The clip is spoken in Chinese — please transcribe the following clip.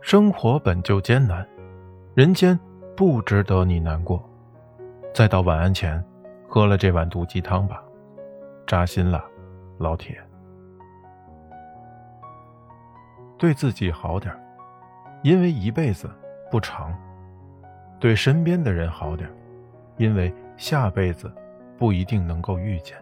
生活本就艰难人间不值得你难过。再到晚安前喝了这碗毒鸡汤吧扎心了老铁。对自己好点因为一辈子不长对身边的人好点因为下辈子不一定能够遇见。